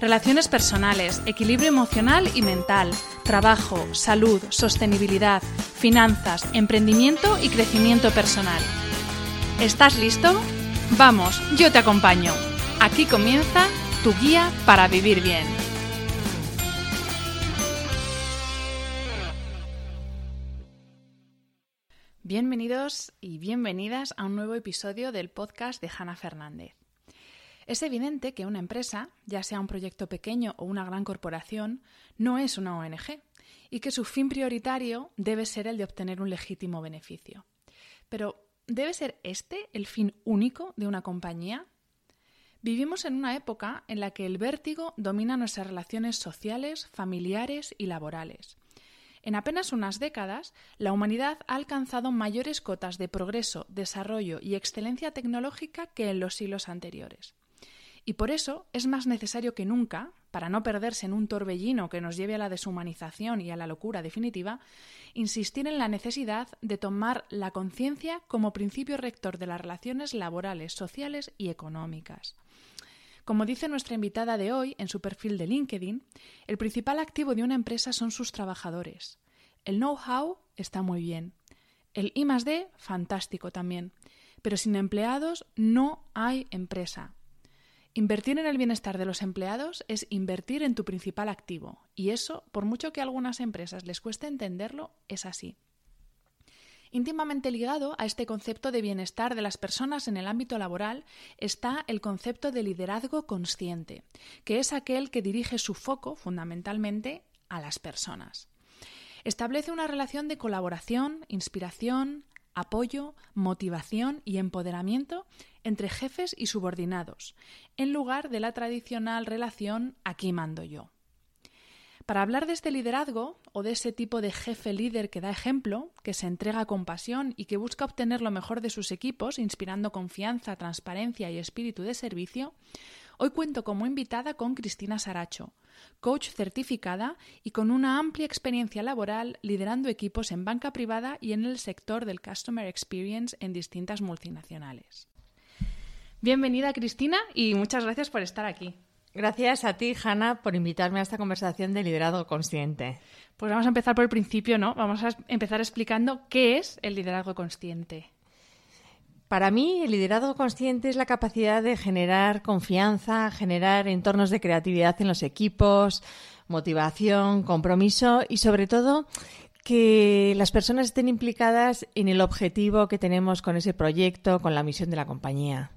Relaciones personales, equilibrio emocional y mental, trabajo, salud, sostenibilidad, finanzas, emprendimiento y crecimiento personal. ¿Estás listo? Vamos, yo te acompaño. Aquí comienza tu guía para vivir bien. Bienvenidos y bienvenidas a un nuevo episodio del podcast de Hanna Fernández. Es evidente que una empresa, ya sea un proyecto pequeño o una gran corporación, no es una ONG y que su fin prioritario debe ser el de obtener un legítimo beneficio. Pero, ¿debe ser este el fin único de una compañía? Vivimos en una época en la que el vértigo domina nuestras relaciones sociales, familiares y laborales. En apenas unas décadas, la humanidad ha alcanzado mayores cotas de progreso, desarrollo y excelencia tecnológica que en los siglos anteriores. Y por eso es más necesario que nunca, para no perderse en un torbellino que nos lleve a la deshumanización y a la locura definitiva, insistir en la necesidad de tomar la conciencia como principio rector de las relaciones laborales, sociales y económicas. Como dice nuestra invitada de hoy en su perfil de LinkedIn, el principal activo de una empresa son sus trabajadores. El know-how está muy bien. El I fantástico también. Pero sin empleados no hay empresa. Invertir en el bienestar de los empleados es invertir en tu principal activo, y eso, por mucho que a algunas empresas les cueste entenderlo, es así. Íntimamente ligado a este concepto de bienestar de las personas en el ámbito laboral está el concepto de liderazgo consciente, que es aquel que dirige su foco fundamentalmente a las personas. Establece una relación de colaboración, inspiración, apoyo, motivación y empoderamiento entre jefes y subordinados, en lugar de la tradicional relación aquí mando yo. Para hablar de este liderazgo o de ese tipo de jefe líder que da ejemplo, que se entrega con pasión y que busca obtener lo mejor de sus equipos, inspirando confianza, transparencia y espíritu de servicio, hoy cuento como invitada con Cristina Saracho, coach certificada y con una amplia experiencia laboral liderando equipos en banca privada y en el sector del Customer Experience en distintas multinacionales. Bienvenida Cristina y muchas gracias por estar aquí. Gracias a ti, Hanna, por invitarme a esta conversación de liderazgo consciente. Pues vamos a empezar por el principio, ¿no? Vamos a empezar explicando qué es el liderazgo consciente. Para mí, el liderazgo consciente es la capacidad de generar confianza, generar entornos de creatividad en los equipos, motivación, compromiso y, sobre todo, que las personas estén implicadas en el objetivo que tenemos con ese proyecto, con la misión de la compañía.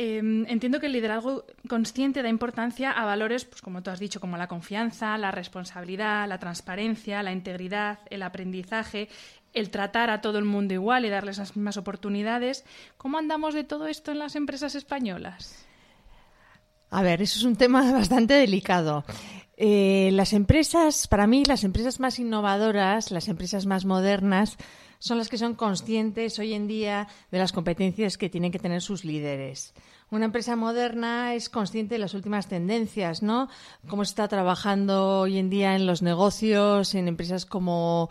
Em, entiendo que el liderazgo consciente da importancia a valores, pues como tú has dicho, como la confianza, la responsabilidad, la transparencia, la integridad, el aprendizaje, el tratar a todo el mundo igual y darles las mismas oportunidades. ¿Cómo andamos de todo esto en las empresas españolas? A ver, eso es un tema bastante delicado. Eh, las empresas, para mí, las empresas más innovadoras, las empresas más modernas, son las que son conscientes hoy en día de las competencias que tienen que tener sus líderes. Una empresa moderna es consciente de las últimas tendencias, ¿no? Cómo se está trabajando hoy en día en los negocios, en empresas como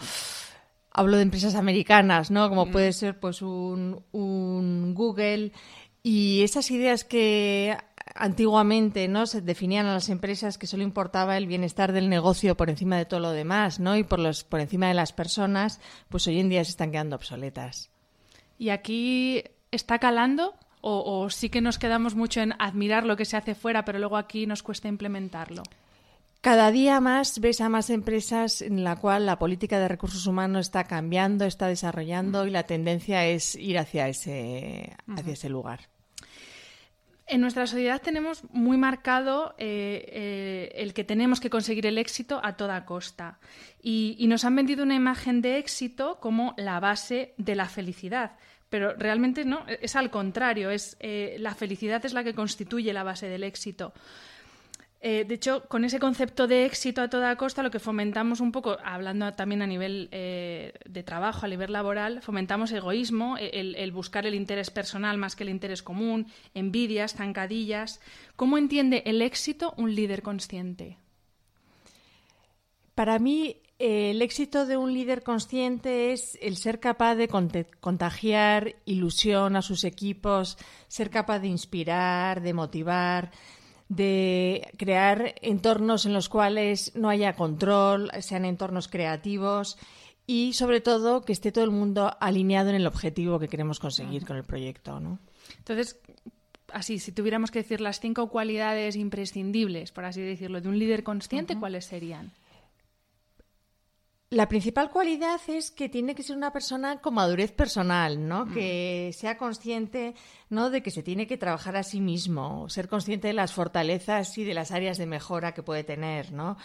hablo de empresas americanas, ¿no? Como puede ser pues un, un Google y esas ideas que antiguamente no se definían a las empresas que solo importaba el bienestar del negocio por encima de todo lo demás, ¿no? Y por los por encima de las personas, pues hoy en día se están quedando obsoletas. Y aquí está calando o, o sí que nos quedamos mucho en admirar lo que se hace fuera, pero luego aquí nos cuesta implementarlo. Cada día más ves a más empresas en la cual la política de recursos humanos está cambiando, está desarrollando y la tendencia es ir hacia ese, hacia ese lugar. En nuestra sociedad tenemos muy marcado eh, eh, el que tenemos que conseguir el éxito a toda costa. Y, y, nos han vendido una imagen de éxito como la base de la felicidad. Pero realmente no, es al contrario, es, eh, la felicidad es la que constituye la base del éxito. Eh, de hecho, con ese concepto de éxito a toda costa, lo que fomentamos un poco, hablando también a nivel eh, de trabajo, a nivel laboral, fomentamos egoísmo, el, el, buscar el interés personal más que el interés común, envidias, zancadillas. ¿Cómo entiende el éxito un líder consciente? Para mí, eh, el éxito de un líder consciente es el ser capaz de contagiar ilusión a sus equipos, ser capaz de inspirar, de motivar, de crear entornos en los cuales no haya control, sean entornos creativos y sobre todo que esté todo el mundo alineado en el objetivo que queremos conseguir con el proyecto, ¿no? Entonces, así, si tuviéramos que decir las cinco cualidades imprescindibles, por así decirlo, de un líder consciente, uh -huh. ¿cuáles serían? La principal cualidad es que tiene que ser una persona con madurez personal, ¿no? Mm. Que sea consciente, ¿no? De que se tiene que trabajar a sí mismo, ser consciente de las fortalezas y de las áreas de mejora que puede tener, ¿no?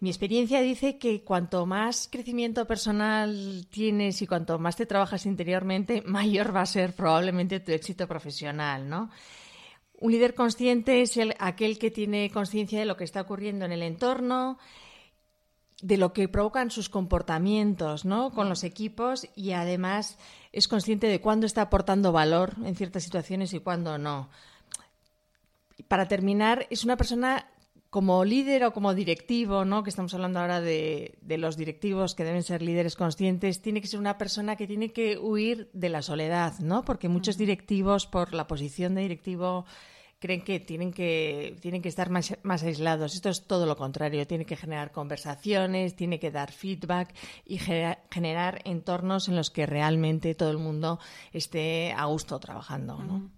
Mi experiencia dice que cuanto más crecimiento personal tienes y cuanto más te trabajas interiormente, mayor va a ser probablemente tu éxito profesional, ¿no? Un líder consciente es el, aquel que tiene conciencia de lo que está ocurriendo en el entorno, de lo que provocan sus comportamientos ¿no? con los equipos y además es consciente de cuándo está aportando valor en ciertas situaciones y cuándo no. Para terminar, es una persona como líder o como directivo, ¿no? que estamos hablando ahora de, de, los directivos que deben ser líderes conscientes, tiene que ser una persona que tiene que huir de la soledad, ¿no? porque muchos directivos, por la posición de directivo, creen que tienen que, tienen que estar más, más, aislados. Esto es todo lo contrario. Tiene que generar conversaciones, tiene que dar feedback y genera, generar entornos en los que realmente todo el mundo esté a gusto trabajando.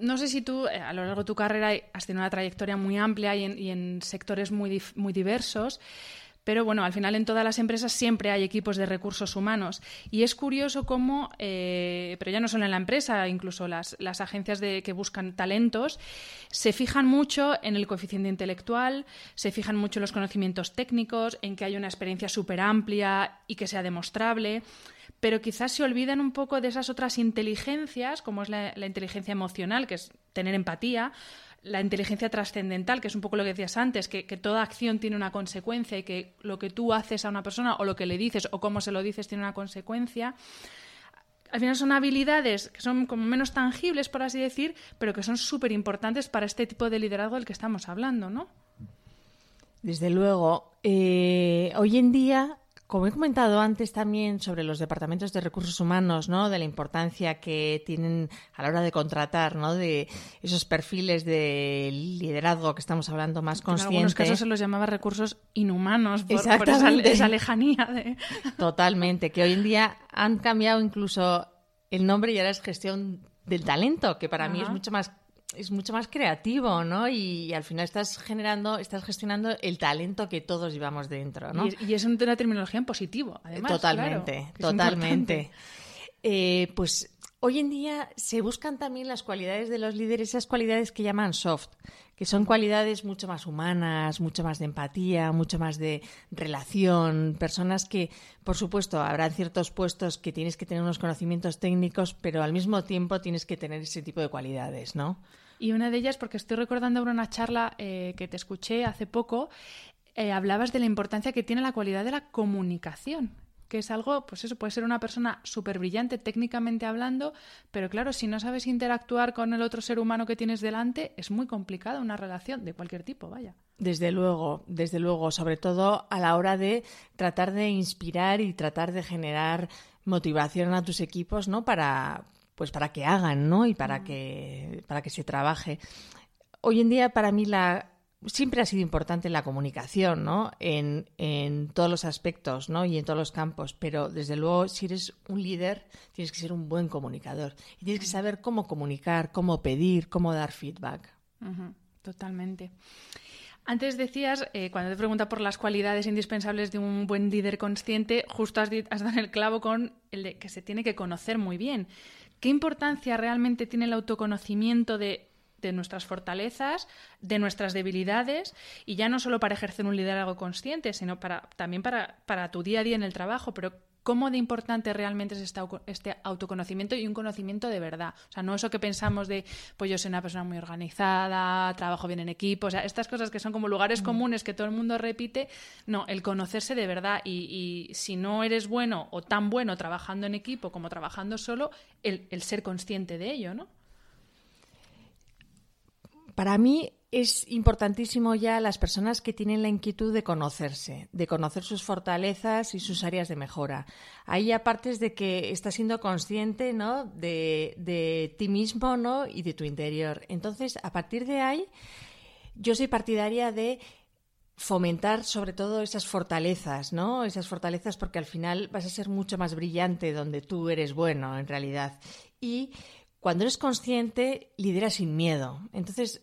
¿no? Sé si tú, a lo largo de tu carrera, has tenido una trayectoria muy amplia y en, y en sectores muy, muy diversos. Pero bueno, al final en todas las empresas siempre hay equipos de recursos humanos. Y es curioso cómo, eh, pero ya no solo en la empresa, incluso las, las agencias de, que buscan talentos, se fijan mucho en el coeficiente intelectual, se fijan mucho en los conocimientos técnicos, en que haya una experiencia súper amplia y que sea demostrable pero quizás se olvidan un poco de esas otras inteligencias, como es la inteligencia emocional, que es tener empatía, la inteligencia trascendental, que es un poco lo que decías antes, que, que, toda acción tiene una consecuencia y que lo que tú haces a una persona o lo que le dices o cómo se lo dices tiene una consecuencia. Al final son habilidades que son como menos tangibles, por así decir, pero que son súper importantes para este tipo de liderazgo del que estamos hablando, ¿no? Desde luego. Eh, hoy en día como he comentado antes también sobre los departamentos de recursos humanos, ¿no? de la importancia que tienen a la hora de contratar, ¿no? de esos perfiles de liderazgo que estamos hablando más consciente. En algunos casos se los llamaba recursos inhumanos por, por esa, esa, lejanía. De... Totalmente, que hoy en día han cambiado incluso el nombre y ahora es gestión del talento, que para Ajá. mí es mucho más es mucho más creativo, ¿no? Y, y, al final estás generando, estás gestionando el talento que todos llevamos dentro, ¿no? Y, y es una terminología en positivo, además. Totalmente, claro, totalmente. Eh, pues hoy en día se buscan también las cualidades de los líderes, esas cualidades que llaman soft, que son cualidades mucho más humanas, mucho más de empatía, mucho más de relación, personas que, por supuesto, habrán ciertos puestos que tienes que tener unos conocimientos técnicos, pero al mismo tiempo tienes que tener ese tipo de cualidades, ¿no? Y una de ellas, porque estoy recordando una charla eh, que te escuché hace poco, eh, hablabas de la importancia que tiene la cualidad de la comunicación. Que es algo, pues eso, puede ser una persona súper brillante técnicamente hablando, pero claro, si no sabes interactuar con el otro ser humano que tienes delante, es muy complicada una relación de cualquier tipo, vaya. Desde luego, desde luego, sobre todo a la hora de tratar de inspirar y tratar de generar motivación a tus equipos, ¿no? Para, pues para que hagan, ¿no? Y para que, para que se trabaje. Hoy en día, para mí, la, siempre ha sido importante la comunicación, ¿no? En, en, todos los aspectos, ¿no? Y en todos los campos. Pero desde luego, si eres un líder, tienes que ser un buen comunicador. Y tienes que saber cómo comunicar, cómo pedir, cómo dar feedback. Totalmente. Antes decías, eh, cuando te pregunta por las cualidades indispensables de un buen líder consciente, justo has, has dado el clavo con el de que se tiene que conocer muy bien. ¿Qué importancia realmente tiene el autoconocimiento de nuestras fortalezas, de nuestras debilidades, y ya no solo para ejercer un liderazgo consciente, sino para, también para, para tu día a día en el trabajo, pero cómo de importante realmente es este, autoconocimiento y un conocimiento de verdad. O sea, no eso que pensamos de, pues yo soy una persona muy organizada, trabajo bien en equipo, o sea, estas cosas que son como lugares mm. comunes que todo el mundo repite, no, el conocerse de verdad y, y, si no eres bueno o tan bueno trabajando en equipo como trabajando solo, el, el ser consciente de ello, ¿no? Para mí es importantísimo ya las personas que tienen la inquietud de conocerse, de conocer sus fortalezas y sus áreas de mejora. Ahí aparte de que estás siendo consciente ¿no? de, de ti mismo ¿no? y de tu interior. Entonces, a partir de ahí, yo soy partidaria de fomentar sobre todo esas fortalezas, ¿no? Esas fortalezas porque al final vas a ser mucho más brillante donde tú eres bueno, en realidad. Y cuando eres consciente, lideras sin miedo. Entonces,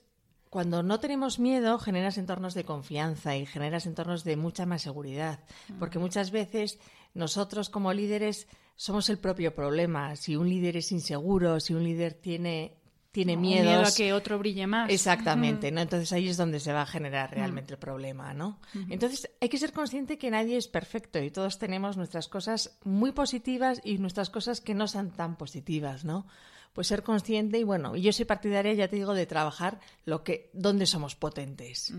cuando no tenemos miedo, generas entornos de confianza y generas entornos de mucha más seguridad. Porque muchas veces nosotros como líderes somos el propio problema. Si un líder es inseguro, si un líder tiene tiene miedo a que otro brille más. Exactamente, ¿no? Entonces ahí es donde se va a generar realmente el problema, ¿no? Entonces hay que ser consciente que nadie es perfecto y todos tenemos nuestras cosas muy positivas y nuestras cosas que no son tan positivas, ¿no? Pues ser consciente y bueno, yo soy partidaria, ya te digo, de trabajar lo que, donde somos potentes.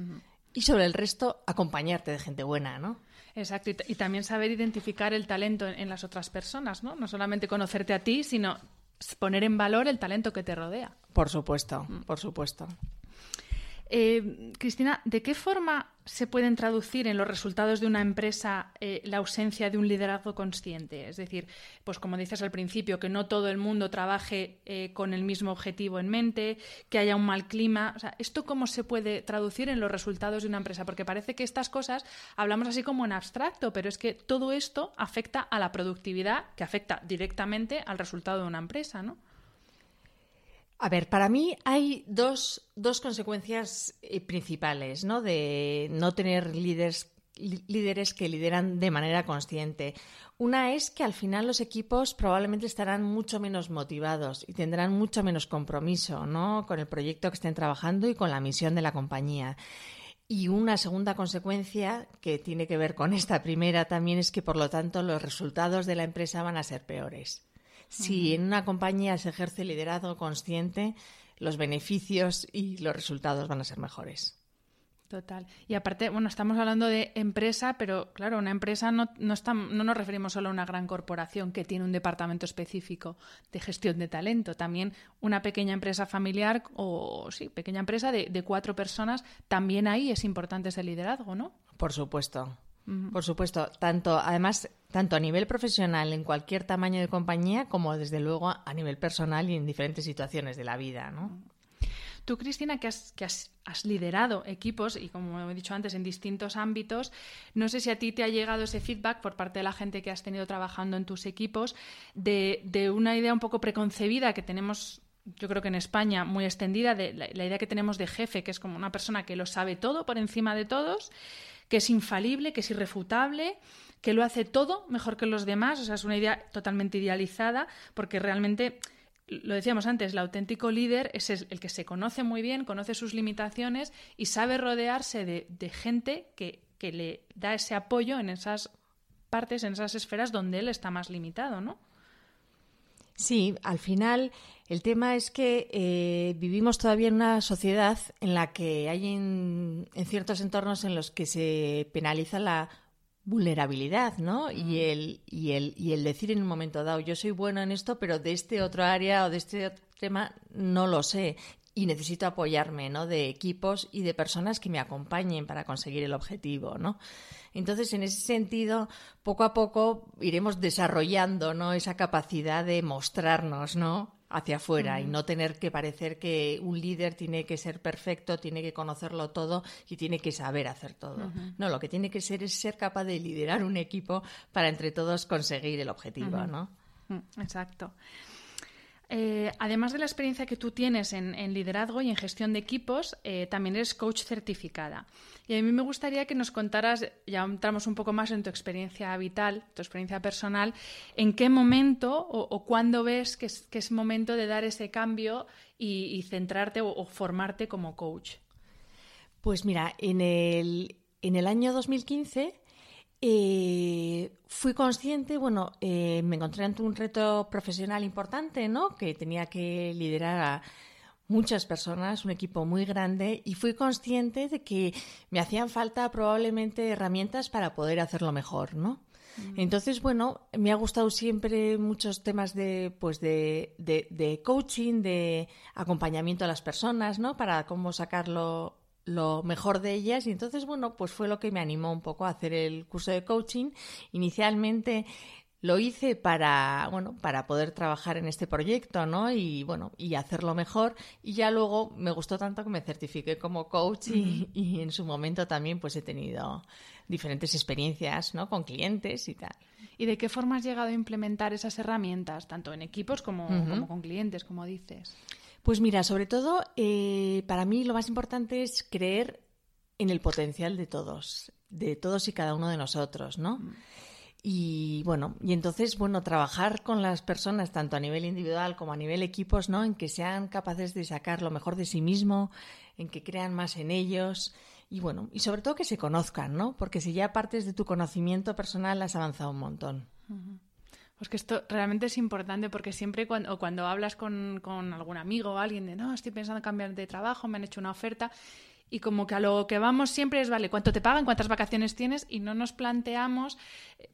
Y sobre el resto, acompañarte de gente buena, ¿no? Exacto, y, también saber identificar el talento en, las otras personas, ¿no? No solamente conocerte a ti, sino poner en valor el talento que te rodea. Por supuesto, mm. por supuesto. Eh, Cristina, ¿de qué forma se pueden traducir en los resultados de una empresa eh, la ausencia de un liderazgo consciente? Es decir, pues como dices al principio, que no todo el mundo trabaje eh, con el mismo objetivo en mente, que haya un mal clima. O sea, ¿esto cómo se puede traducir en los resultados de una empresa? Porque parece que estas cosas hablamos así como en abstracto, pero es que todo esto afecta a la productividad, que afecta directamente al resultado de una empresa, ¿no? A ver, para mí hay dos, dos consecuencias eh, principales ¿no? de no tener líderes, líderes que lideran de manera consciente. Una es que al final los equipos probablemente estarán mucho menos motivados y tendrán mucho menos compromiso ¿no? con el proyecto que estén trabajando y con la misión de la compañía. Y una segunda consecuencia que tiene que ver con esta primera también es que, por lo tanto, los resultados de la empresa van a ser peores. Si en una compañía se ejerce liderazgo consciente, los beneficios y los resultados van a ser mejores. Total. Y aparte, bueno, estamos hablando de empresa, pero claro, una empresa no, no, está, no nos referimos solo a una gran corporación que tiene un departamento específico de gestión de talento. También una pequeña empresa familiar o, sí, pequeña empresa de, de cuatro personas, también ahí es importante ese liderazgo, ¿no? Por supuesto. Por supuesto, tanto además tanto a nivel profesional en cualquier tamaño de compañía como desde luego a nivel personal y en diferentes situaciones de la vida, ¿no? Tú, Cristina, que, has, que has, liderado equipos y, como he dicho antes, en distintos ámbitos, no sé si a ti te ha llegado ese feedback por parte de la gente que has tenido trabajando en tus equipos de, de una idea un poco preconcebida que tenemos yo creo que en España muy extendida de la, la, idea que tenemos de jefe, que es como una persona que lo sabe todo por encima de todos que es infalible, que es irrefutable, que lo hace todo mejor que los demás. O sea, es una idea totalmente idealizada porque realmente lo decíamos antes, el auténtico líder es el que se conoce muy bien, conoce sus limitaciones y sabe rodearse de, gente que, que, le da ese apoyo en esas partes, en esas esferas donde él está más limitado, ¿no? Sí, al final el tema es que eh, vivimos todavía en una sociedad en la que hay en, ciertos entornos en los que se penaliza la vulnerabilidad, ¿no? Y el, y, el, y el decir en un momento dado, yo soy bueno en esto, pero de este otro área o de este otro tema no lo sé y necesito apoyarme, ¿no? De equipos y de personas que me acompañen para conseguir el objetivo, ¿no? Entonces, en ese sentido, poco a poco iremos desarrollando, ¿no? Esa capacidad de mostrarnos, ¿no? hacia afuera y no tener que parecer que un líder tiene que ser perfecto, tiene que conocerlo todo y tiene que saber hacer todo. No, lo que tiene que ser es ser capaz de liderar un equipo para entre todos conseguir el objetivo, ¿no? Mm, exacto. Eh, además de la experiencia que tú tienes en, liderazgo y en gestión de equipos, eh, también eres coach certificada. Y a mí me gustaría que nos contaras, ya entramos un poco más en tu experiencia vital, tu experiencia personal, en qué momento o, cuándo ves que es, momento de dar ese cambio y, centrarte o, formarte como coach. Pues mira, en el, en el año 2015 eh, fui consciente, bueno, eh, me encontré ante un reto profesional importante, ¿no? Que tenía que liderar a muchas personas, un equipo muy grande, y fui consciente de que me hacían falta probablemente herramientas para poder hacerlo mejor, ¿no? Mm. Entonces, bueno, me ha gustado siempre muchos temas de, pues de, de, de, coaching, de acompañamiento a las personas, ¿no? Para cómo sacarlo lo mejor de ellas. Y entonces bueno pues fue lo que me animó un poco a hacer el curso de coaching. Inicialmente lo hice para bueno para poder trabajar en este proyecto no y bueno y hacerlo mejor. Y ya luego me gustó tanto que me certifiqué como coach y, en su momento también pues he tenido diferentes experiencias no con clientes y tal. Y de qué forma has llegado a implementar esas herramientas tanto en equipos como, como con clientes como dices pues mira, sobre todo, eh, para mí lo más importante es creer en el potencial de todos, de todos y cada uno de nosotros, ¿no? Mm. Y bueno, y entonces, bueno, trabajar con las personas, tanto a nivel individual como a nivel equipos, ¿no? En que sean capaces de sacar lo mejor de sí mismo, en que crean más en ellos y bueno, y sobre todo que se conozcan, ¿no? Porque si ya partes de tu conocimiento personal has avanzado un montón. Pues que esto realmente es importante porque siempre cuando, cuando hablas con, con, algún amigo o alguien de no, estoy pensando en cambiar de trabajo, me han hecho una oferta y como que a lo que vamos siempre es, vale, ¿cuánto te pagan? ¿Cuántas vacaciones tienes? Y no nos planteamos eh,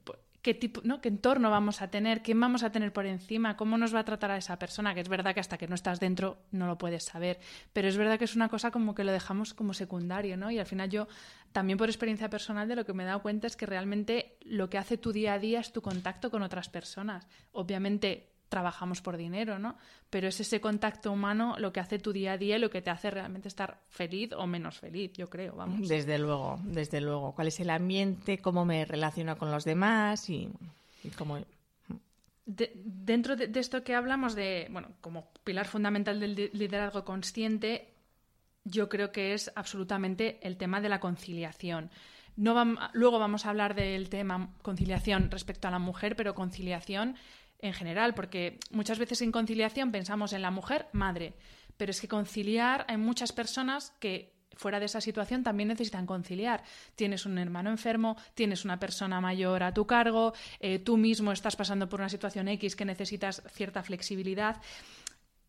qué tipo, ¿no? qué entorno vamos a tener, quién vamos a tener por encima, cómo nos va a tratar a esa persona, que es verdad que hasta que no estás dentro no lo puedes saber, pero es verdad que es una cosa como que lo dejamos como secundario, ¿no? Y al final yo también por experiencia personal de lo que me he dado cuenta es que realmente lo que hace tu día a día es tu contacto con otras personas. Obviamente trabajamos por dinero, ¿no? Pero es ese contacto humano lo que hace tu día a día y lo que te hace realmente estar feliz o menos feliz, yo creo, vamos. Desde luego, desde luego. ¿Cuál es el ambiente? ¿Cómo me relaciono con los demás? Y, cómo... dentro de, esto que hablamos de, bueno, como pilar fundamental del liderazgo consciente, yo creo que es absolutamente el tema de la conciliación. No luego vamos a hablar del tema conciliación respecto a la mujer, pero conciliación en general, porque muchas veces en conciliación pensamos en la mujer madre, pero es que conciliar hay muchas personas que fuera de esa situación también necesitan conciliar. Tienes un hermano enfermo, tienes una persona mayor a tu cargo, eh, tú mismo estás pasando por una situación X que necesitas cierta flexibilidad.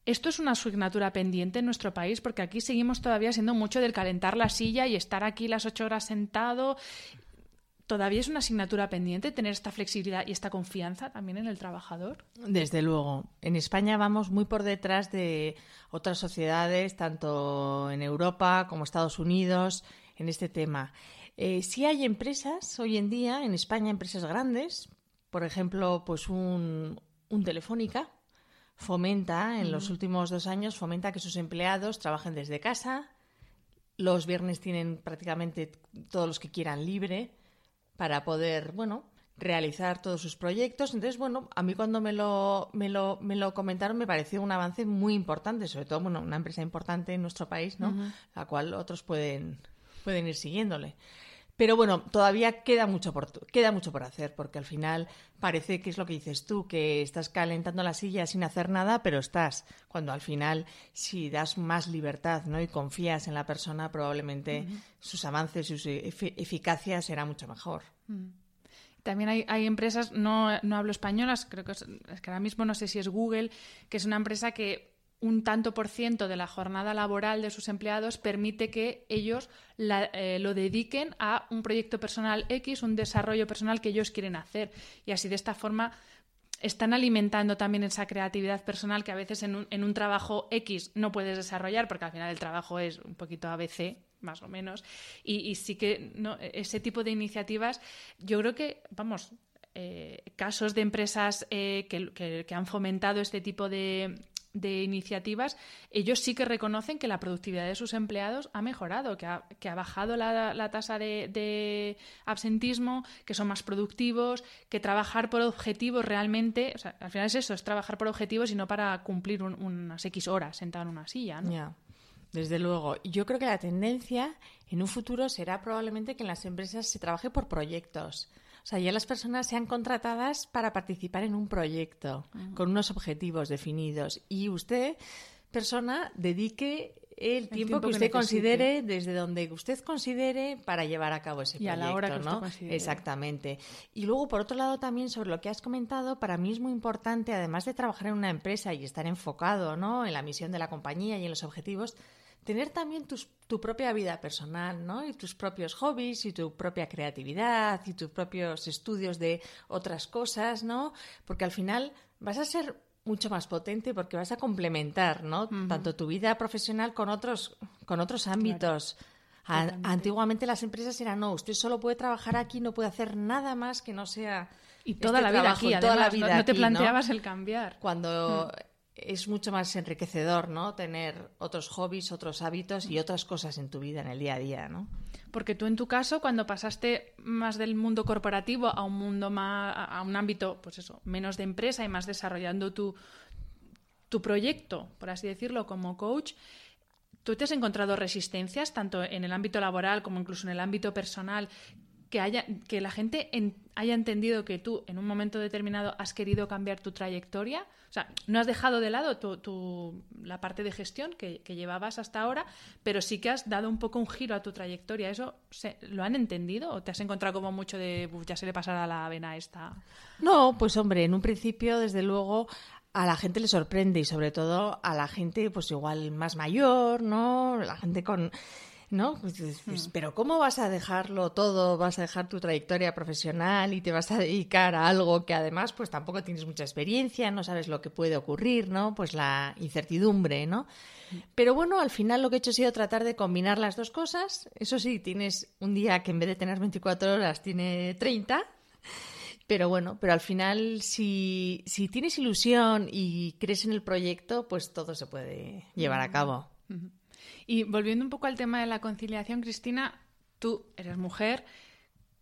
Esto es una asignatura pendiente en nuestro país porque aquí seguimos todavía siendo mucho del calentar la silla y estar aquí las ocho horas sentado ¿Todavía es una asignatura pendiente tener esta flexibilidad y esta confianza también en el trabajador? Desde luego. En España vamos muy por detrás de otras sociedades, tanto en Europa como Estados Unidos, en este tema. Eh, sí hay empresas hoy en día, en España, empresas grandes, por ejemplo, pues un, Telefónica, fomenta, en los últimos dos años, fomenta que sus empleados trabajen desde casa. Los viernes tienen prácticamente todos los que quieran libre para poder, bueno, realizar todos sus proyectos. Entonces, bueno, a mí cuando me lo, me lo, me lo comentaron me pareció un avance muy importante, sobre todo, bueno, una empresa importante en nuestro país, ¿no? La cual otros pueden, pueden ir siguiéndole. Pero bueno, todavía queda mucho, por, queda mucho por hacer, porque al final parece que es lo que dices tú, que estás calentando la silla sin hacer nada, pero estás, cuando al final, si das más libertad ¿no? y confías en la persona, probablemente sus avances, su eficacia será mucho mejor. También hay, hay empresas, no, no, hablo españolas, creo que es, que ahora mismo no sé si es Google, que es una empresa que un tanto por ciento de la jornada laboral de sus empleados permite que ellos eh, lo dediquen a un proyecto personal X, un desarrollo personal que ellos quieren hacer. Y así de esta forma están alimentando también esa creatividad personal que a veces en un, en un trabajo X no puedes desarrollar porque al final el trabajo es un poquito ABC más o menos. Y, sí que no, ese tipo de iniciativas, yo creo que, vamos, eh, casos de empresas eh, que, han fomentado este tipo de, de iniciativas, ellos sí que reconocen que la productividad de sus empleados ha mejorado, que ha, que ha bajado la, tasa de, absentismo, que son más productivos, que trabajar por objetivos realmente, o sea, al final es eso, es trabajar por objetivos y no para cumplir unas X horas sentado en una silla. ¿no? Desde luego. Yo creo que la tendencia en un futuro será probablemente que en las empresas se trabaje por proyectos. O sea, ya las personas sean contratadas para participar en un proyecto con unos objetivos definidos y usted, persona, dedique el, tiempo, que usted considere, desde donde usted considere, para llevar a cabo ese proyecto. Y a la hora que ¿no? Exactamente. Y luego, por otro lado, también sobre lo que has comentado, para mí es muy importante, además de trabajar en una empresa y estar enfocado ¿no? en la misión de la compañía y en los objetivos, tener también tu propia vida personal, ¿no? Y tus propios hobbies y tu propia creatividad y tus propios estudios de otras cosas, ¿no? Porque al final vas a ser mucho más potente porque vas a complementar, ¿no? Tanto tu vida profesional con otros, con otros ámbitos. Antiguamente las empresas eran, no, usted solo puede trabajar aquí, no puede hacer nada más que no sea... Y toda la vida aquí, toda la vida no, te planteabas el cambiar. Cuando mm es mucho más enriquecedor, ¿no? Tener otros hobbies, otros hábitos y otras cosas en tu vida, en el día a día, ¿no? Porque tú en tu caso, cuando pasaste más del mundo corporativo a un mundo más, a un ámbito, pues eso, menos de empresa y más desarrollando tu, tu proyecto, por así decirlo, como coach, ¿tú te has encontrado resistencias, tanto en el ámbito laboral como incluso en el ámbito personal, que, haya, que la gente haya entendido que tú en un momento determinado has querido cambiar tu trayectoria. O sea, no has dejado de lado tu, la parte de gestión que, llevabas hasta ahora, pero sí que has dado un poco un giro a tu trayectoria. ¿Eso lo han entendido o te has encontrado como mucho de ya se le pasará la vena esta? No, pues hombre, en un principio, desde luego, a la gente le sorprende y sobre todo a la gente pues igual más mayor, ¿no? La gente con ¿no? Pues, pues, mm. pero ¿cómo vas a dejarlo todo? ¿Vas a dejar tu trayectoria profesional y te vas a dedicar a algo que además pues tampoco tienes mucha experiencia, no sabes lo que puede ocurrir, ¿no? Pues la incertidumbre, ¿no? Pero bueno, al final lo que he hecho ha sido tratar de combinar las dos cosas. Eso sí, tienes un día que en vez de tener 24 horas tiene 30. Pero bueno, pero al final si, si tienes ilusión y crees en el proyecto, pues todo se puede llevar a mm. cabo. Y volviendo un poco al tema de la conciliación, Cristina, tú eres mujer,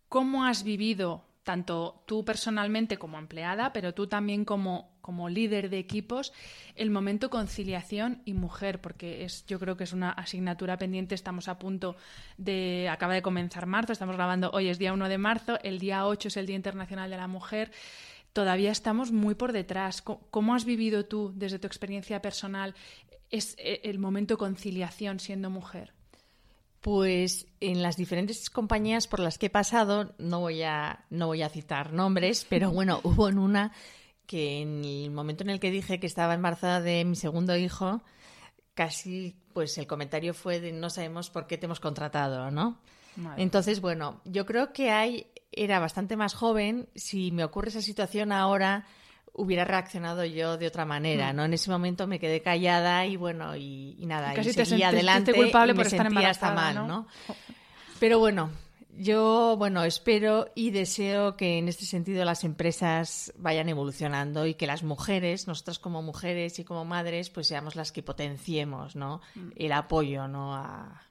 ¿cómo has vivido tanto tú personalmente como empleada, pero tú también como, como líder de equipos, el momento conciliación y mujer, porque es, yo creo que es una asignatura pendiente. Estamos a punto de, acaba de comenzar marzo, estamos grabando hoy es día 1 de marzo, el día 8 es el Día Internacional de la Mujer. Todavía estamos muy por detrás. ¿Cómo has vivido tú, desde tu experiencia personal, es eh, el momento conciliación siendo mujer? Pues en las diferentes compañías por las que he pasado, no voy a, no voy a citar nombres, pero bueno, hubo en una que en el momento en el que dije que estaba embarazada de mi segundo hijo, casi pues el comentario fue de no sabemos por qué te hemos contratado, ¿no? Entonces, bueno, yo creo que hay, era bastante más joven, si me ocurre esa situación ahora, hubiera reaccionado yo de otra manera, mm. ¿no? En ese momento me quedé callada y bueno, y, nada, y, seguí adelante culpable y me por sentía hasta mal, ¿no? Pero bueno, yo, bueno, espero y deseo que en este sentido las empresas vayan evolucionando y que las mujeres, nosotras como mujeres y como madres, pues seamos las que potenciemos, ¿no? Mm. El apoyo, ¿no? A,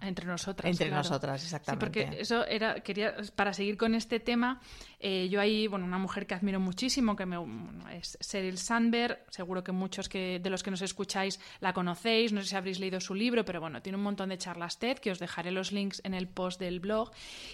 entre nosotras. Entre nosotras, exactamente. Sí, porque eso era, quería, para seguir con este tema, eh, yo hay, bueno, una mujer que admiro muchísimo, que me, es Sheryl Sandberg, seguro que muchos que, de los que nos escucháis la conocéis, no sé si habréis leído su libro, pero bueno, tiene un montón de charlas TED, que os dejaré los links en el post del blog,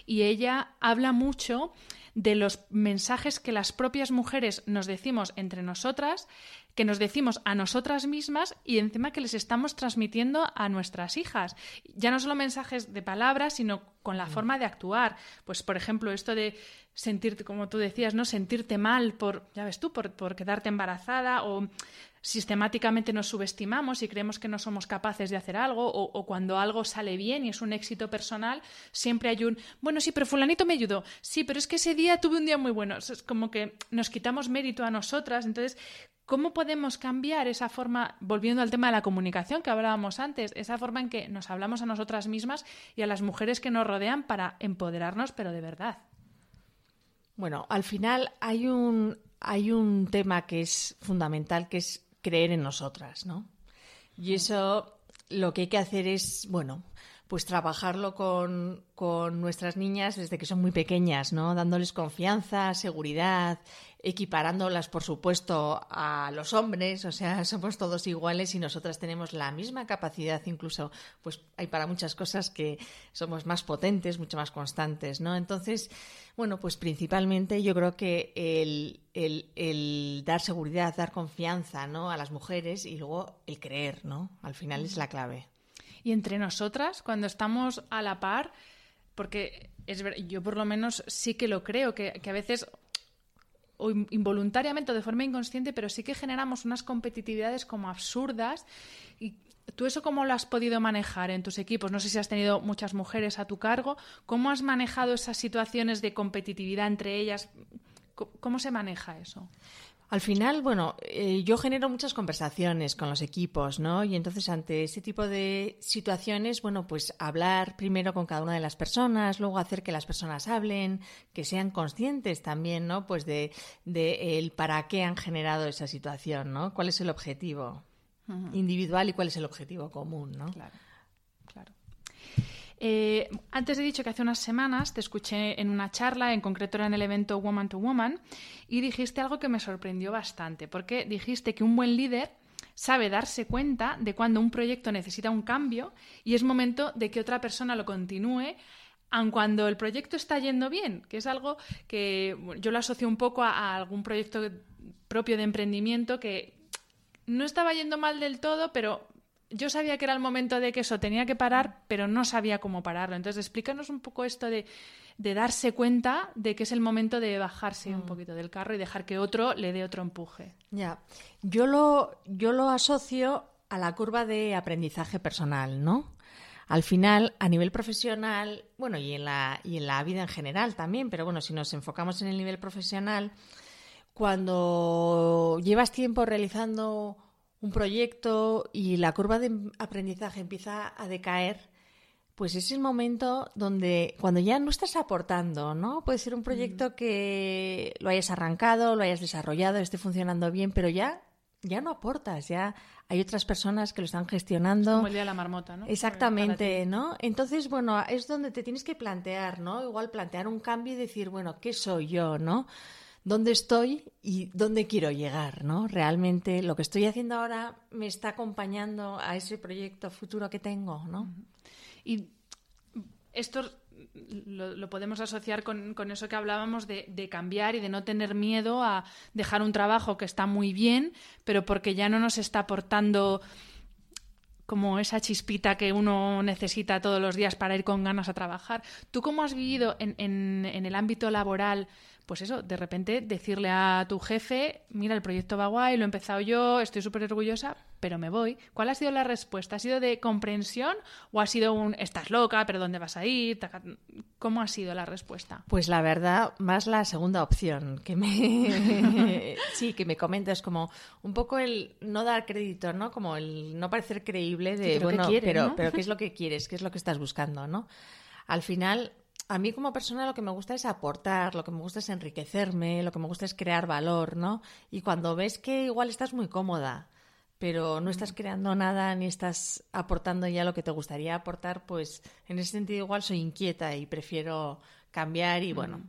y ella habla mucho de los mensajes que las propias mujeres nos decimos entre nosotras, que nos decimos a nosotras mismas y encima que les estamos transmitiendo a nuestras hijas. Ya no solo mensajes de palabras, sino con la forma de actuar. Pues, por ejemplo, esto de sentirte, como tú decías, ¿no? Sentirte mal por, ya ves tú, por, por quedarte embarazada o sistemáticamente nos subestimamos y creemos que no somos capaces de hacer algo o, cuando algo sale bien y es un éxito personal, siempre hay un, bueno, sí, pero fulanito me ayudó, sí, pero es que ese día tuve un día muy bueno. Es como que nos quitamos mérito a nosotras. Entonces, ¿Cómo podemos cambiar esa forma, volviendo al tema de la comunicación que hablábamos antes, esa forma en que nos hablamos a nosotras mismas y a las mujeres que nos rodean para empoderarnos, pero de verdad? Bueno, al final hay un, hay un tema que es fundamental, que es creer en nosotras, ¿no? Y eso lo que hay que hacer es, bueno, pues trabajarlo con, con, nuestras niñas desde que son muy pequeñas, ¿no? Dándoles confianza, seguridad, equiparándolas, por supuesto, a los hombres, o sea, somos todos iguales y nosotras tenemos la misma capacidad, incluso, pues hay para muchas cosas que somos más potentes, mucho más constantes, ¿no? Entonces, bueno, pues principalmente yo creo que el, el, el dar seguridad, dar confianza, ¿no? A las mujeres y luego el creer, ¿no? Al final es la clave y entre nosotras, cuando estamos a la par, porque es yo por lo menos sí que lo creo, que, a veces o involuntariamente o de forma inconsciente, pero sí que generamos unas competitividades como absurdas. ¿Y tú eso cómo lo has podido manejar en tus equipos? No sé si has tenido muchas mujeres a tu cargo. ¿Cómo has manejado esas situaciones de competitividad entre ellas? ¿Cómo se maneja eso? Al final, bueno, eh, yo genero muchas conversaciones con los equipos, ¿no? Y entonces ante ese tipo de situaciones, bueno, pues hablar primero con cada una de las personas, luego hacer que las personas hablen, que sean conscientes también, ¿no? Pues de, de el para qué han generado esa situación, ¿no? ¿Cuál es el objetivo individual y cuál es el objetivo común, ¿no? Claro. Eh, antes he dicho que hace unas semanas te escuché en una charla, en concreto era en el evento Woman to Woman, y dijiste algo que me sorprendió bastante, porque dijiste que un buen líder sabe darse cuenta de cuando un proyecto necesita un cambio y es momento de que otra persona lo continúe aun cuando el proyecto está yendo bien, que es algo que yo lo asocio un poco a, algún proyecto propio de emprendimiento que no estaba yendo mal del todo, pero yo sabía que era el momento de que eso tenía que parar, pero no sabía cómo pararlo. Entonces, explícanos un poco esto de, darse cuenta de que es el momento de bajarse un mm. poquito del carro y dejar que otro le dé otro empuje. Ya, yo lo, yo lo asocio a la curva de aprendizaje personal, ¿no? Al final, a nivel profesional, bueno, y en la, y en la vida en general también, pero bueno, si nos enfocamos en el nivel profesional, cuando llevas tiempo realizando un proyecto y la curva de aprendizaje empieza a decaer, pues es el momento donde cuando ya no estás aportando, ¿no? Puede ser un proyecto que lo hayas arrancado, lo hayas desarrollado, esté funcionando bien, pero ya ya no aportas, ya hay otras personas que lo están gestionando. Como el día de la marmota, ¿no? Exactamente, ¿no? Entonces, bueno, es donde te tienes que plantear, ¿no? Igual plantear un cambio y decir, bueno, ¿qué soy yo, no? Dónde estoy y dónde quiero llegar, ¿no? Realmente lo que estoy haciendo ahora me está acompañando a ese proyecto futuro que tengo, ¿no? Y esto lo, podemos asociar con, eso que hablábamos de, cambiar y de no tener miedo a dejar un trabajo que está muy bien, pero porque ya no nos está aportando como esa chispita que uno necesita todos los días para ir con ganas a trabajar. ¿Tú cómo has vivido en el ámbito laboral? Pues eso, de repente decirle a tu jefe, mira, el proyecto va guay, lo he empezado yo, estoy súper orgullosa, pero me voy. ¿Cuál ha sido la respuesta? ¿Ha sido de comprensión o ha sido un, estás loca, pero ¿dónde vas a ir? ¿Cómo ha sido la respuesta? Pues la verdad, más la segunda opción, que me, sí, que me comentas como un poco el no dar crédito, ¿no? Como el no parecer creíble de, bueno, pero, pero ¿qué es lo que quieres? ¿Qué es lo que estás buscando, no? Al final, a mí como persona lo que me gusta es aportar, lo que me gusta es enriquecerme, lo que me gusta es crear valor, ¿no? Y cuando ves que igual estás muy cómoda, pero no estás creando nada ni estás aportando ya lo que te gustaría aportar, pues en ese sentido igual soy inquieta y prefiero cambiar y bueno.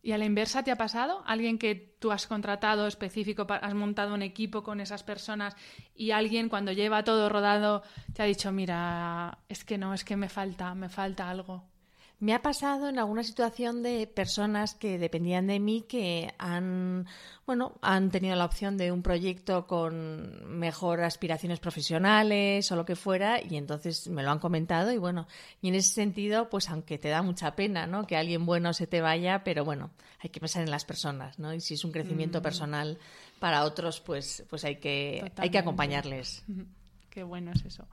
¿Y a la inversa te ha pasado? ¿Alguien que tú has contratado específico, has montado un equipo con esas personas y alguien cuando lleva todo rodado te ha dicho, mira, es que no, es que me falta, me falta algo? Me ha pasado en alguna situación de personas que dependían de mí que han, bueno, han tenido la opción de un proyecto con mejor aspiraciones profesionales o lo que fuera y entonces me lo han comentado y bueno, y en ese sentido, pues aunque te da mucha pena, ¿no? Que alguien bueno se te vaya, pero bueno, hay que pensar en las personas, ¿no? Y si es un crecimiento personal para otros, pues, pues hay que, hay que acompañarles. Qué bueno es eso.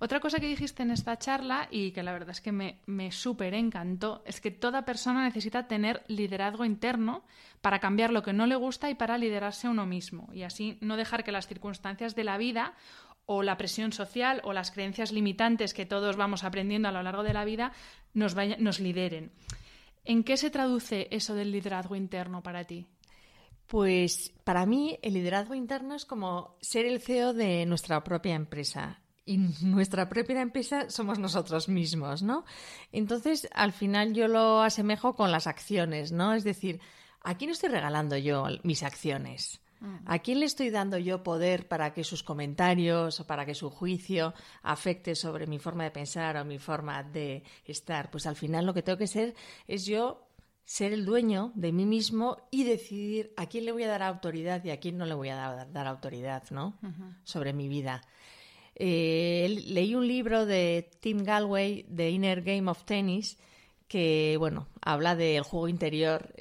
Otra cosa que dijiste en esta charla y que la verdad es que me, me súper encantó es que toda persona necesita tener liderazgo interno para cambiar lo que no le gusta y para liderarse a uno mismo y así no dejar que las circunstancias de la vida o la presión social o las creencias limitantes que todos vamos aprendiendo a lo largo de la vida nos, vaya- nos lideren. ¿En qué se traduce eso del liderazgo interno para ti? Pues para mí el liderazgo interno es como ser el CEO de nuestra propia empresa. Y nuestra propia empresa somos nosotros mismos, ¿no? Entonces, al final yo lo asemejo con las acciones, ¿no? Es decir, ¿a quién estoy regalando yo mis acciones? ¿A quién le estoy dando yo poder para que sus comentarios o para que su juicio afecte sobre mi forma de pensar o mi forma de estar? Pues al final lo que tengo que ser es yo ser el dueño de mí mismo y decidir a quién le voy a dar autoridad y a quién no le voy a dar, dar autoridad, ¿no? Sobre mi vida. Eh, leí un libro de Tim Galway, The Inner Game of Tennis, que, bueno, habla del juego interior.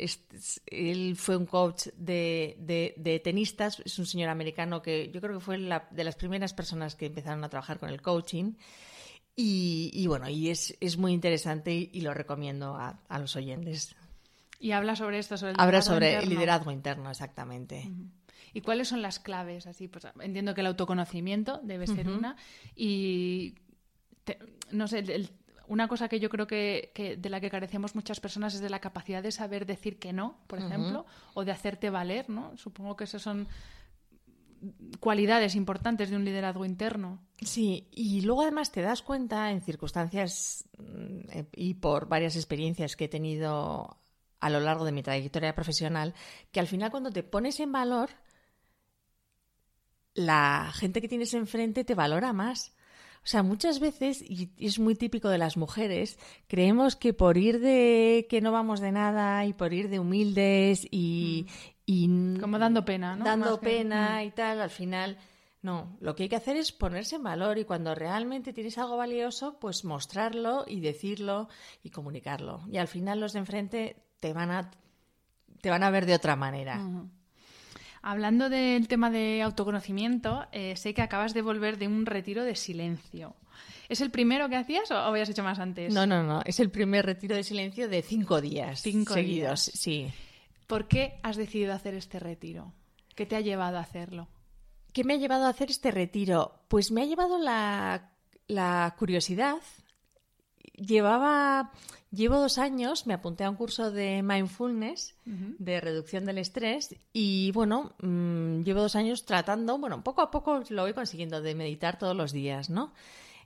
Él fue un coach de, de- de tenistas, es un señor americano que yo creo que fue la- de las primeras personas que empezaron a trabajar con el coaching. Y, y bueno, y es, es muy interesante y, y lo recomiendo a, a los oyentes. Y habla sobre esto, sobre el Habla liderazgo sobre el interno. liderazgo interno, exactamente. ¿Y cuáles son las claves? Así, pues entiendo que el autoconocimiento debe ser una. Y te- no sé, el- el- una cosa que yo creo que, que de la que carecemos muchas personas es de la capacidad de saber decir que no, por ejemplo, o de hacerte valer, ¿no? Supongo que esas son cualidades importantes de un liderazgo interno. Sí, y luego además te das cuenta en circunstancias mm, eh, y por varias experiencias que he tenido a lo largo de mi trayectoria profesional, que al final cuando te pones en valor, la gente que tienes enfrente te valora más. O sea, muchas veces, y es muy típico de las mujeres, creemos que por ir de que no vamos de nada y por ir de humildes y... y Como dando pena, ¿no? Dando Más que- pena y tal, al final... No, lo que hay que hacer es ponerse en valor y cuando realmente tienes algo valioso, pues mostrarlo y decirlo y comunicarlo. Y al final los de enfrente te van a, te van a ver de otra manera. Hablando del tema de autoconocimiento, eh, sé que acabas de volver de un retiro de silencio. ¿Es el primero que hacías o habías hecho más antes? No, no, no. Es el primer retiro de silencio de cinco días Cinco seguidos. días. Sí. ¿Por qué has decidido hacer este retiro? ¿Qué te ha llevado a hacerlo? ¿Qué me ha llevado a hacer este retiro? Pues me ha llevado la, la curiosidad. Llevaba, llevo dos años, me apunté a un curso de mindfulness, de reducción del estrés, y bueno, mm, llevo dos años tratando, bueno, poco a poco lo voy consiguiendo, de meditar todos los días, ¿no?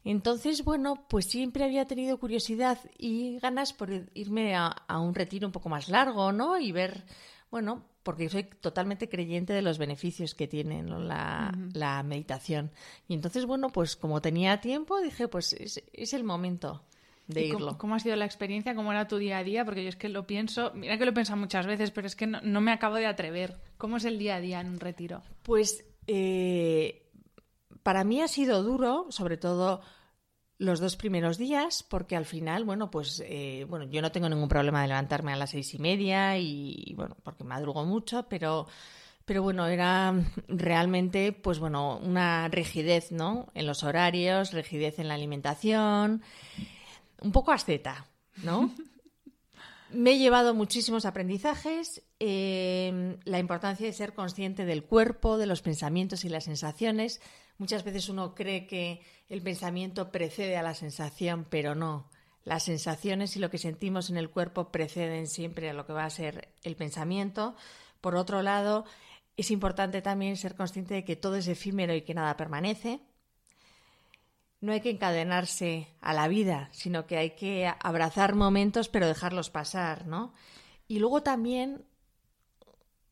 Entonces, bueno, pues siempre había tenido curiosidad y ganas por irme a, a un retiro un poco más largo, ¿no? Y ver, bueno, porque soy totalmente creyente de los beneficios que tiene ¿no? la, la meditación. Y entonces, bueno, pues como tenía tiempo, dije, pues es, es el momento de ¿Y cómo- irlo. ¿Cómo, ha sido la experiencia? ¿Cómo era tu día a día? Porque yo es que lo pienso, mira que lo he pensado muchas veces, pero es que no, no me acabo de atrever. ¿Cómo es el día a día en un retiro? Pues eh, para mí ha sido duro, sobre todo los dos primeros días, porque al final, bueno, pues eh, bueno, yo no tengo ningún problema de levantarme a las seis y media y, bueno, porque madrugo mucho, pero pero bueno, era realmente, pues bueno, una rigidez, ¿no? En los horarios, rigidez en la alimentación, un poco asceta, ¿no? Me he llevado muchísimos aprendizajes, eh, la importancia de ser consciente del cuerpo, de los pensamientos y las sensaciones. Muchas veces uno cree que el pensamiento precede a la sensación, pero no. Las sensaciones y lo que sentimos en el cuerpo preceden siempre a lo que va a ser el pensamiento. Por otro lado, es importante también ser consciente de que todo es efímero y que nada permanece. No hay que encadenarse a la vida, sino que hay que abrazar momentos pero dejarlos pasar, ¿no? Y luego también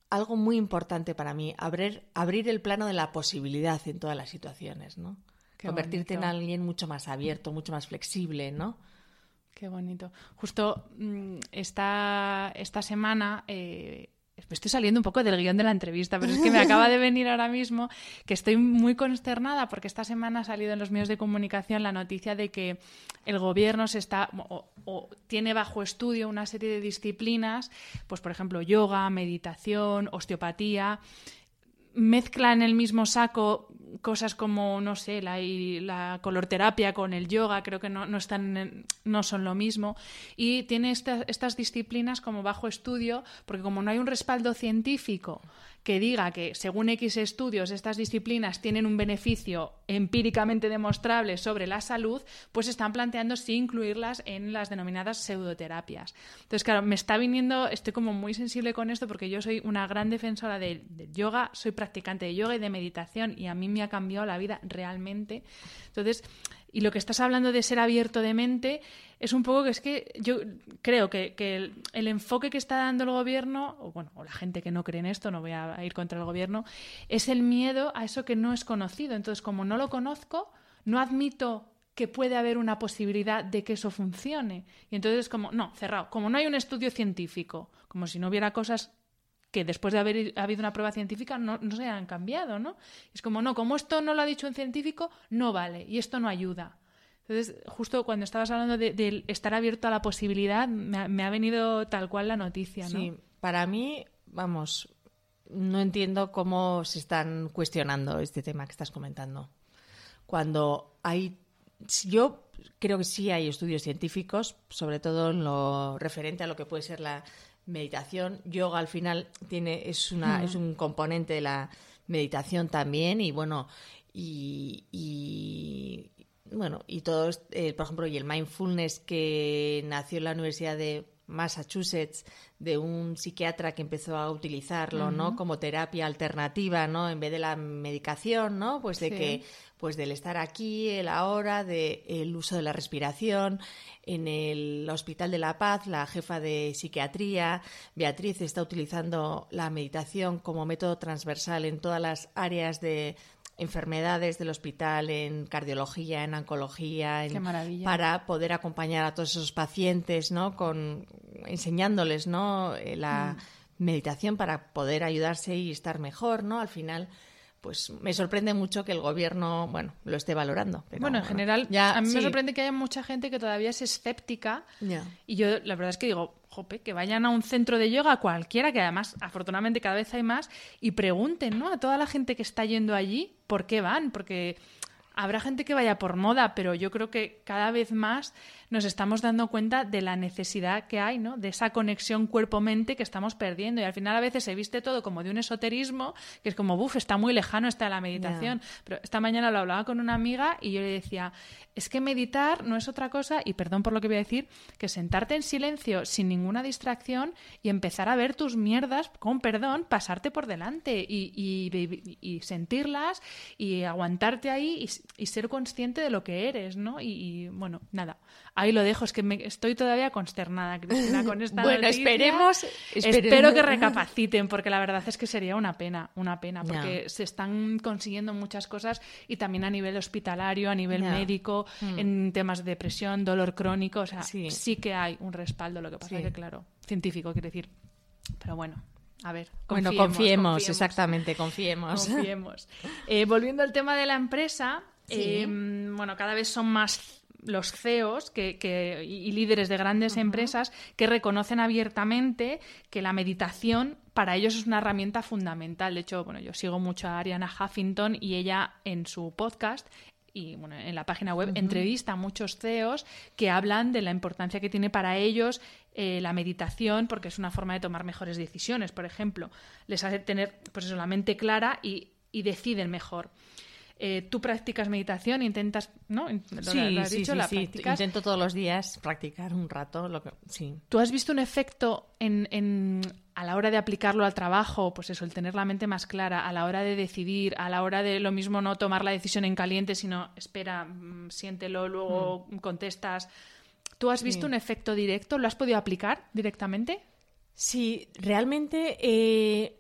algo muy importante para mí, abrir, abrir el plano de la posibilidad en todas las situaciones, ¿no? Qué Convertirte bonito. en alguien mucho más abierto, mucho más flexible, ¿no? Qué bonito. Justo mm, esta, esta semana eh, estoy saliendo un poco del guion de la entrevista, pero es que me acaba de venir ahora mismo que estoy muy consternada porque esta semana ha salido en los medios de comunicación la noticia de que el gobierno se está o, tiene bajo estudio una serie de disciplinas, pues por ejemplo yoga, meditación, osteopatía, mezcla en el mismo saco cosas como, no sé, la, la colorterapia con el yoga, creo que no, no, están, no son lo mismo. Y tiene estas disciplinas como bajo estudio, porque como no hay un respaldo científico que diga que según X estudios estas disciplinas tienen un beneficio empíricamente demostrable sobre la salud, pues están planteando sí incluirlas en las denominadas pseudoterapias. Entonces, claro, me está viniendo, estoy como muy sensible con esto porque yo soy una gran defensora del yoga, soy practicante de yoga y de meditación y a mí ha cambiado la vida realmente. Entonces, y lo que estás hablando de ser abierto de mente es un poco que es que yo creo que, el, enfoque que está dando el gobierno, o bueno, o la gente que no cree en esto, no voy a ir contra el gobierno, es el miedo a eso que no es conocido. Entonces, como no lo conozco, no admito que puede haber una posibilidad de que eso funcione. Y entonces, como, no, cerrado. Como no hay un estudio científico, como si no hubiera cosas que después de haber habido una prueba científica no, no se han cambiado, ¿no? Es como, no, como esto no lo ha dicho un científico, no vale y esto no ayuda. Entonces, justo cuando estabas hablando de, estar abierto a la posibilidad, me ha, venido tal cual la noticia, ¿no? Sí, para mí, vamos, no entiendo cómo se están cuestionando este tema que estás comentando. Cuando hay, yo creo que sí hay estudios científicos, sobre todo en lo referente a lo que puede ser la meditación. Yoga al final tiene, es, una, es un componente de la meditación también y bueno, y, bueno, y todo, eh, por ejemplo, y el mindfulness que nació en la Universidad de Massachusetts de un psiquiatra que empezó a utilizarlo, ¿no? Como terapia alternativa, ¿no? En vez de la medicación, ¿no? Pues de que pues del estar aquí, el ahora, del uso de la respiración. En el Hospital de la Paz, la jefa de psiquiatría, Beatriz, está utilizando la meditación como método transversal en todas las áreas de enfermedades del hospital, en cardiología, en oncología, para poder acompañar a todos esos pacientes, ¿no? Con enseñándoles, ¿no? Eh, la mm. meditación para poder ayudarse y estar mejor, ¿no? Al final pues me sorprende mucho que el gobierno, bueno, lo esté valorando. bueno, en general, a mí me sorprende que haya mucha gente que todavía es escéptica. Y yo, la verdad es que digo, que vayan a un centro de yoga cualquiera, que además, afortunadamente, cada vez hay más, y pregunten, ¿no? A toda la gente que está yendo allí, ¿por qué van? Porque habrá gente que vaya por moda, pero yo creo que cada vez más nos estamos dando cuenta de la necesidad que hay, ¿no? De esa conexión cuerpo-mente que estamos perdiendo. Y al final a veces se viste todo como de un esoterismo, que es como, buf, está muy lejano está la meditación. Pero esta mañana lo hablaba con una amiga y yo le decía, es que meditar no es otra cosa, y perdón por lo que voy a decir, que sentarte en silencio sin ninguna distracción y empezar a ver tus mierdas, con perdón, pasarte por delante y, sentirlas y aguantarte ahí y, ser consciente de lo que eres, ¿no? y bueno, nada ahí lo dejo. Es que me, estoy todavía consternada, Cristina, con esta Bueno, esperemos, Espero que recapaciten, porque la verdad es que sería una pena, una pena, porque se están consiguiendo muchas cosas y también a nivel hospitalario, a nivel médico, mm. en temas de depresión, dolor crónico, o sea, sí, que hay un respaldo. Lo que pasa es que, claro, científico, quiere decir. Pero bueno, a ver, confiemos, bueno, confiemos, exactamente, confiemos. Confiemos. Eh, volviendo al tema de la empresa, eh, bueno, cada vez son más los CEOs que, y líderes de grandes empresas que reconocen abiertamente que la meditación para ellos es una herramienta fundamental. De hecho, bueno, yo sigo mucho a Ariana Huffington y ella en su podcast y bueno, en la página web entrevista a muchos CEOs que hablan de la importancia que tiene para ellos eh, la meditación, porque es una forma de tomar mejores decisiones, por ejemplo. Les hace tener pues eso, la mente clara y, y deciden mejor. Eh, tú practicas meditación, intentas, ¿no? sí, sí, sí, Intento todos los días practicar un rato. Lo que, sí. ¿Tú has visto un efecto en, a la hora de aplicarlo al trabajo, pues eso, el tener la mente más clara, a la hora de decidir, a la hora de lo mismo no tomar la decisión en caliente, sino espera, mm, siéntelo, luego mm. contestas. ¿Tú has visto un efecto directo? ¿Lo has podido aplicar directamente? Sí, realmente eh,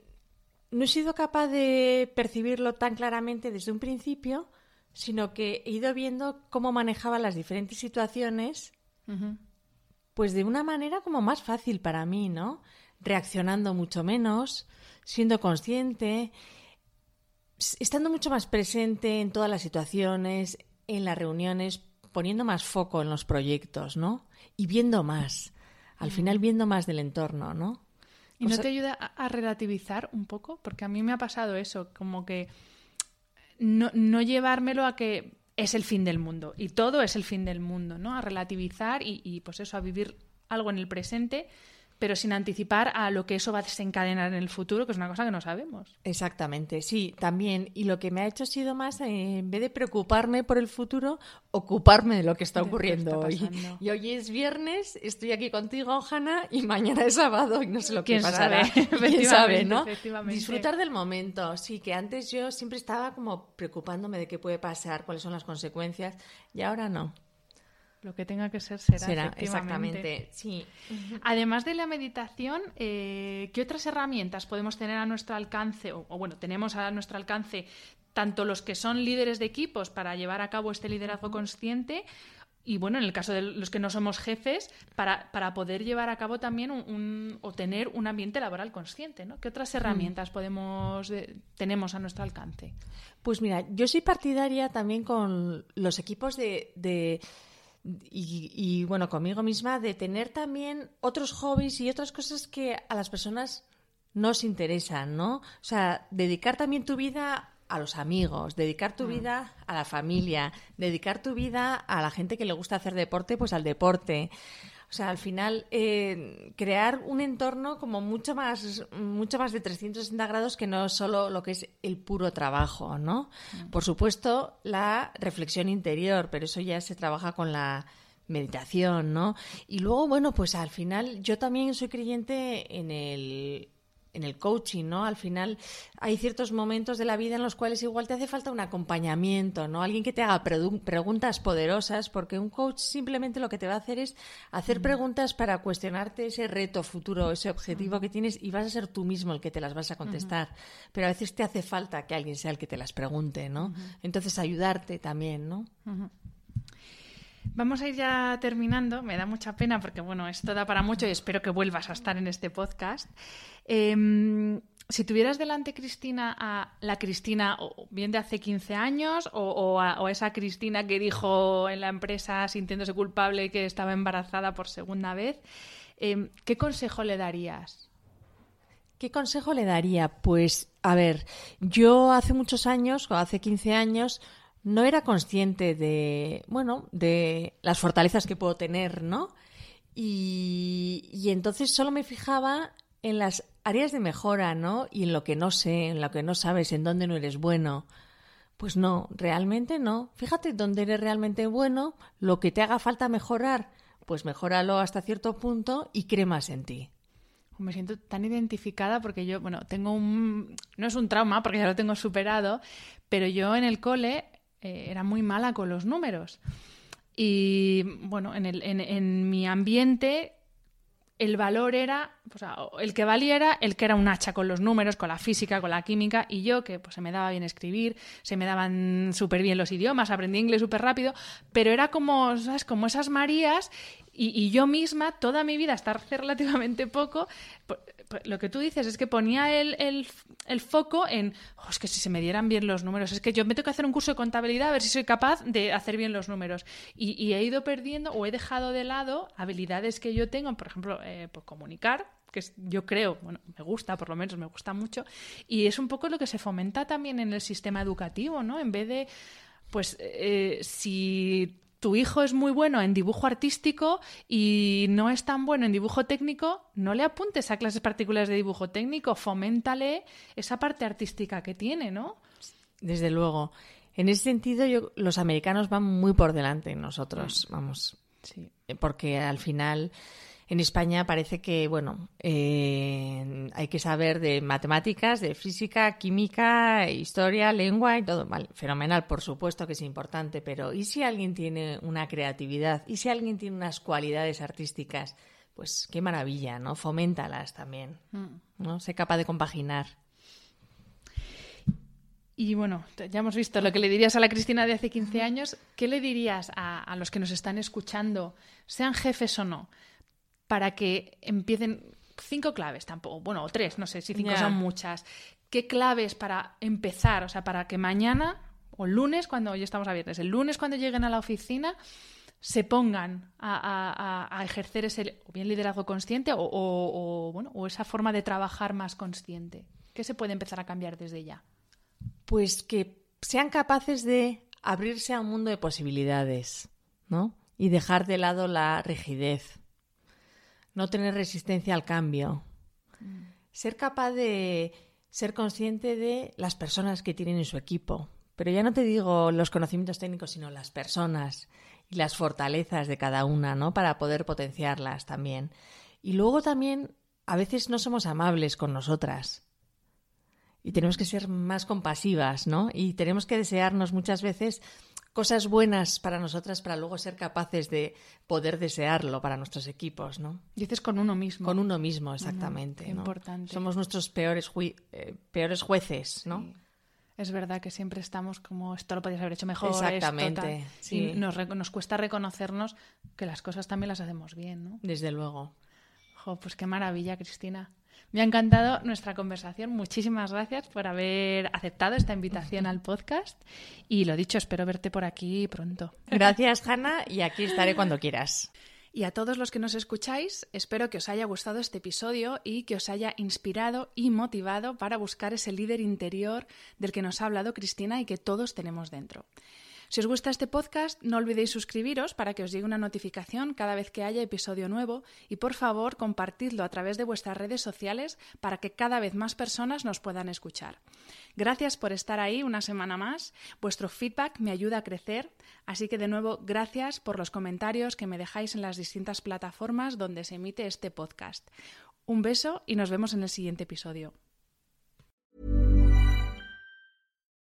no he sido capaz de percibirlo tan claramente desde un principio, sino que he ido viendo cómo manejaba las diferentes situaciones pues de una manera como más fácil para mí, ¿no? Reaccionando mucho menos, siendo consciente, estando mucho más presente en todas las situaciones, en las reuniones, poniendo más foco en los proyectos, ¿no? Y viendo más, al final viendo más del entorno, ¿no? ¿Y no te ayuda a, relativizar un poco? Porque a mí me ha pasado eso, como que no, no, llevármelo a que es el fin del mundo y todo es el fin del mundo, ¿no? A relativizar y, y pues eso, a vivir algo en el presente pero sin anticipar a lo que eso va a desencadenar en el futuro, que es una cosa que no sabemos. Exactamente, sí, también. Y lo que me ha hecho ha sido más, eh, en vez de preocuparme por el futuro, ocuparme de lo que está ocurriendo hoy. Y hoy es viernes, estoy aquí contigo, Hanna, y mañana es sábado y no sé lo que pasará. Sabe? ¿Quién sabe, no? Disfrutar del momento. Sí, que antes yo siempre estaba como preocupándome de qué puede pasar, cuáles son las consecuencias, y ahora no. Lo que tenga que ser será. será exactamente. Sí. Además de la meditación, eh, ¿qué otras herramientas podemos tener a nuestro alcance? O, bueno, tenemos a nuestro alcance tanto los que son líderes de equipos para llevar a cabo este liderazgo consciente, y bueno, en el caso de los que no somos jefes, para, para poder llevar a cabo también un, o tener un ambiente laboral consciente, ¿no? ¿Qué otras herramientas podemos tenemos a nuestro alcance? Pues mira, yo soy partidaria también con los equipos de y, bueno, conmigo misma, de tener también otros hobbies y otras cosas que a las personas nos interesan, ¿no? O sea, dedicar también tu vida a los amigos, dedicar tu mm. vida a la familia, dedicar tu vida a la gente que le gusta hacer deporte, pues al deporte. O sea, al final, eh, crear un entorno como mucho más, mucho más de 360 grados que no solo lo que es el puro trabajo, ¿no? Mm. Por supuesto, la reflexión interior, pero eso ya se trabaja con la meditación, ¿no? Y luego, bueno, pues al final yo también soy creyente en el en el coaching, ¿no? Al final hay ciertos momentos de la vida en los cuales igual te hace falta un acompañamiento, ¿no? Alguien que te haga preguntas poderosas, porque un coach simplemente lo que te va a hacer es hacer preguntas para cuestionarte ese reto futuro, ese objetivo que tienes y vas a ser tú mismo el que te las vas a contestar. Pero a veces te hace falta que alguien sea el que te las pregunte, ¿no? Entonces ayudarte también, ¿no? Vamos a ir ya terminando. Me da mucha pena porque, bueno, esto da para mucho y espero que vuelvas a estar en este podcast. Em, si tuvieras delante, Cristina, a la Cristina o bien de hace 15 años o, a, esa Cristina que dijo en la empresa sintiéndose culpable que estaba embarazada por segunda vez, em, ¿qué consejo le darías? ¿Qué consejo le daría? Pues, a ver, yo hace muchos años, o hace 15 años, no era consciente de, bueno, de las fortalezas que puedo tener, ¿no? Y, y, entonces solo me fijaba en las áreas de mejora, ¿no? Y en lo que no sé, en lo que no sabes, en dónde no eres bueno. Pues no, realmente no. Fíjate dónde eres realmente bueno, lo que te haga falta mejorar, pues mejóralo hasta cierto punto y cree más en ti. Me siento tan identificada porque yo, bueno, tengo un... no es un trauma porque ya lo tengo superado, pero yo en el cole eh, era muy mala con los números. Y bueno, en, el, en, mi ambiente el valor era, o sea, el que valiera, el que era un hacha con los números, con la física, con la química, y yo que pues se me daba bien escribir, se me daban súper bien los idiomas, aprendí inglés súper rápido, pero era como, ¿sabes? Como esas Marías, y, y, yo misma, toda mi vida, hasta hace relativamente poco, pues, lo que tú dices es que ponía el, el, foco en, oh, es que si se me dieran bien los números, es que yo me tengo que hacer un curso de contabilidad a ver si soy capaz de hacer bien los números. Y, he ido perdiendo o he dejado de lado habilidades que yo tengo, por ejemplo, eh, pues comunicar, que yo creo, bueno, me gusta, por lo menos me gusta mucho, y es un poco lo que se fomenta también en el sistema educativo, ¿no? En vez de, pues, eh, si tu hijo es muy bueno en dibujo artístico y no es tan bueno en dibujo técnico, no le apuntes a clases particulares de dibujo técnico, foméntale esa parte artística que tiene, ¿no? Desde luego. En ese sentido, yo, los americanos van muy por delante nosotros, vamos. Sí. Porque al final en España parece que, bueno, eh, hay que saber de matemáticas, de física, química, historia, lengua y todo. Vale, fenomenal, por supuesto que es importante, pero ¿y si alguien tiene una creatividad? ¿Y si alguien tiene unas cualidades artísticas? Pues qué maravilla, ¿no? Foméntalas también, mm. ¿no? Sé capaz de compaginar. Y bueno, ya hemos visto lo que le dirías a la Cristina de hace 15 años. ¿Qué le dirías a, a los que nos están escuchando, sean jefes o no? Para que empiecen cinco claves tampoco, bueno, o tres, no sé si cinco son muchas. ¿Qué claves para empezar? O sea, para que mañana o el lunes, cuando hoy estamos a viernes, el lunes cuando lleguen a la oficina, se pongan a, ejercer ese o bien liderazgo consciente o, bueno, o esa forma de trabajar más consciente. ¿Qué se puede empezar a cambiar desde ya? Pues que sean capaces de abrirse a un mundo de posibilidades, ¿no? Y dejar de lado la rigidez. No tener resistencia al cambio. Ser capaz de ser consciente de las personas que tienen en su equipo. Pero ya no te digo los conocimientos técnicos, sino las personas y las fortalezas de cada una, ¿no? Para poder potenciarlas también. Y luego también, a veces no somos amables con nosotras. Y tenemos que ser más compasivas, ¿no? Y tenemos que desearnos muchas veces cosas buenas para nosotras para luego ser capaces de poder desearlo para nuestros equipos, ¿no? Dices con uno mismo. Con uno mismo, exactamente. Importante. Somos nuestros peores, eh, peores jueces, ¿no? Es verdad que siempre estamos como esto lo podrías haber hecho mejor. Exactamente. sí. Y nos, nos, cuesta reconocernos que las cosas también las hacemos bien, ¿no? Desde luego. Jo, pues qué maravilla, Cristina. Me ha encantado nuestra conversación. Muchísimas gracias por haber aceptado esta invitación al podcast. Y lo dicho, espero verte por aquí pronto. Gracias, Hanna, y aquí estaré cuando quieras. Y a todos los que nos escucháis, espero que os haya gustado este episodio y que os haya inspirado y motivado para buscar ese líder interior del que nos ha hablado Cristina y que todos tenemos dentro. Si os gusta este podcast, no olvidéis suscribiros para que os llegue una notificación cada vez que haya episodio nuevo y por favor compartidlo a través de vuestras redes sociales para que cada vez más personas nos puedan escuchar. Gracias por estar ahí una semana más. Vuestro feedback me ayuda a crecer, así que de nuevo gracias por los comentarios que me dejáis en las distintas plataformas donde se emite este podcast. Un beso y nos vemos en el siguiente episodio.